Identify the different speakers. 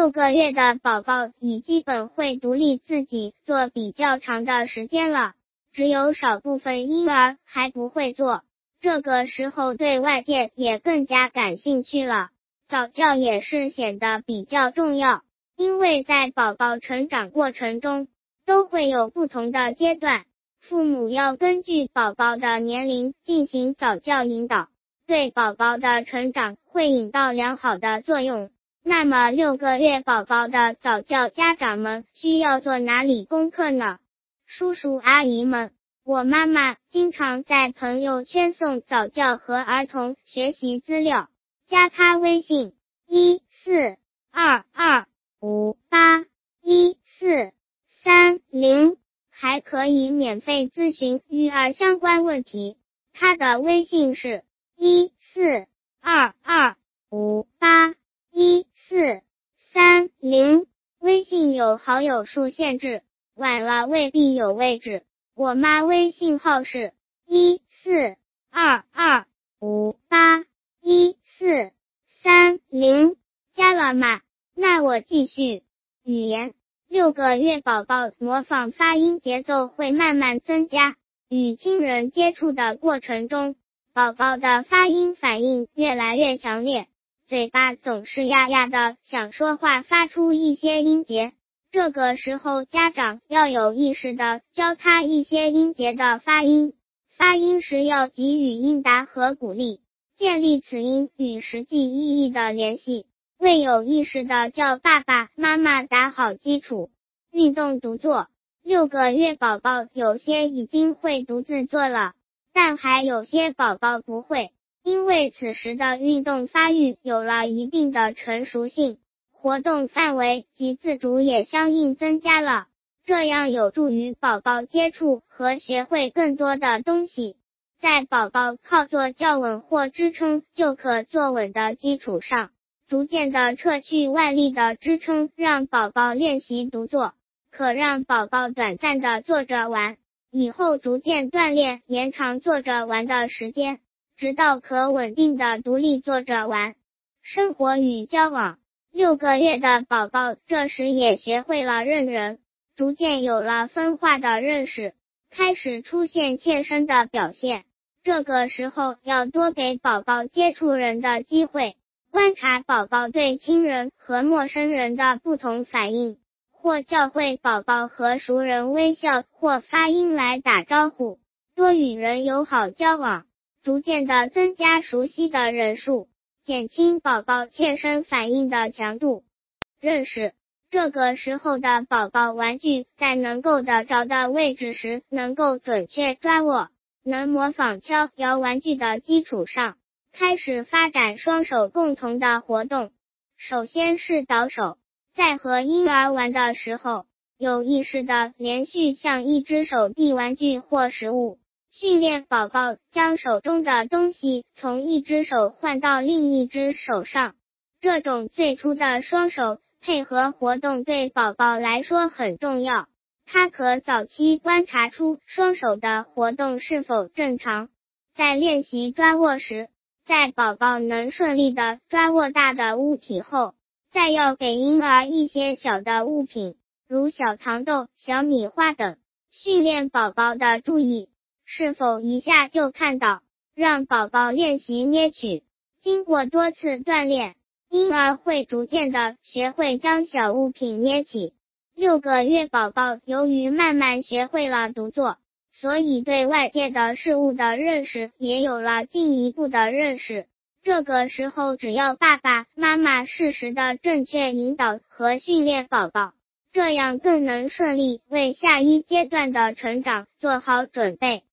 Speaker 1: 六个月的宝宝已基本会独立自己做比较长的时间了，只有少部分婴儿还不会做。这个时候对外界也更加感兴趣了，早教也是显得比较重要，因为在宝宝成长过程中都会有不同的阶段，父母要根据宝宝的年龄进行早教引导。对宝宝的成长会引到良好的作用。那么六个月宝宝的早教家长们需要做哪里功课呢？叔叔阿姨们，我妈妈经常在朋友圈送早教和儿童学习资料，加她微信一四二二五八一四三零，还可以免费咨询育儿相关问题。她的微信是。一四二二五八一四三零，微信有好友数限制，晚了未必有位置。我妈微信号是一四二二五八一四三零，加了吗？那我继续。语言，六个月宝宝模仿发音节奏会慢慢增加，与亲人接触的过程中。宝宝的发音反应越来越强烈，嘴巴总是呀呀的，想说话发出一些音节。这个时候，家长要有意识的教他一些音节的发音，发音时要给予应答和鼓励，建立此音与实际意义的联系，为有意识的叫爸爸妈妈打好基础。运动独坐，六个月宝宝有些已经会独自做了。但还有些宝宝不会，因为此时的运动发育有了一定的成熟性，活动范围及自主也相应增加了，这样有助于宝宝接触和学会更多的东西。在宝宝靠坐较稳或支撑就可坐稳的基础上，逐渐的撤去外力的支撑，让宝宝练习独坐，可让宝宝短暂的坐着玩。以后逐渐锻炼，延长坐着玩的时间，直到可稳定的独立坐着玩。生活与交往，六个月的宝宝这时也学会了认人，逐渐有了分化的认识，开始出现欠身的表现。这个时候要多给宝宝接触人的机会，观察宝宝对亲人和陌生人的不同反应。或教会宝宝和熟人微笑或发音来打招呼，多与人友好交往，逐渐的增加熟悉的人数，减轻宝宝欠身反应的强度。认识这个时候的宝宝，玩具在能够的找到位置时，能够准确抓握，能模仿敲摇玩具的基础上，开始发展双手共同的活动。首先是倒手。在和婴儿玩的时候，有意识的连续向一只手递玩具或食物，训练宝宝将手中的东西从一只手换到另一只手上。这种最初的双手配合活动对宝宝来说很重要，它可早期观察出双手的活动是否正常。在练习抓握时，在宝宝能顺利的抓握大的物体后。再要给婴儿一些小的物品，如小糖豆、小米花等，训练宝宝的注意，是否一下就看到，让宝宝练习捏取。经过多次锻炼，婴儿会逐渐的学会将小物品捏起。六个月宝宝由于慢慢学会了独坐，所以对外界的事物的认识也有了进一步的认识。这个时候，只要爸爸妈妈适时的正确引导和训练宝宝，这样更能顺利为下一阶段的成长做好准备。